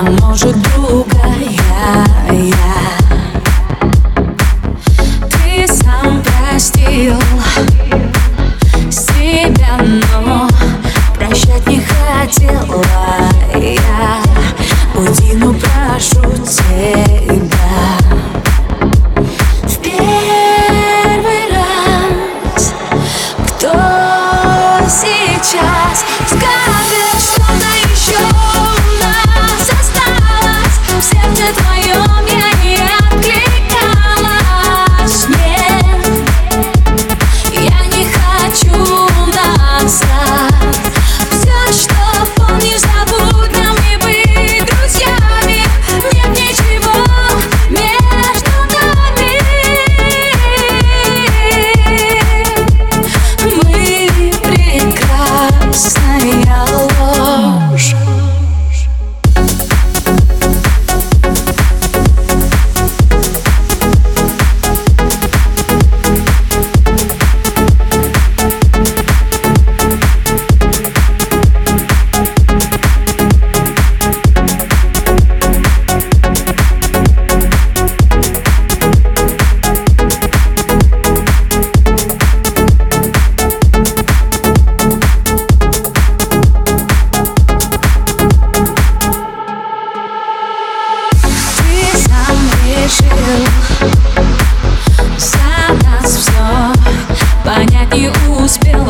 а может другая? Я Ты сам простил себя, но прощать не хотела я. Уйди, прошу тебя. Сейчас spill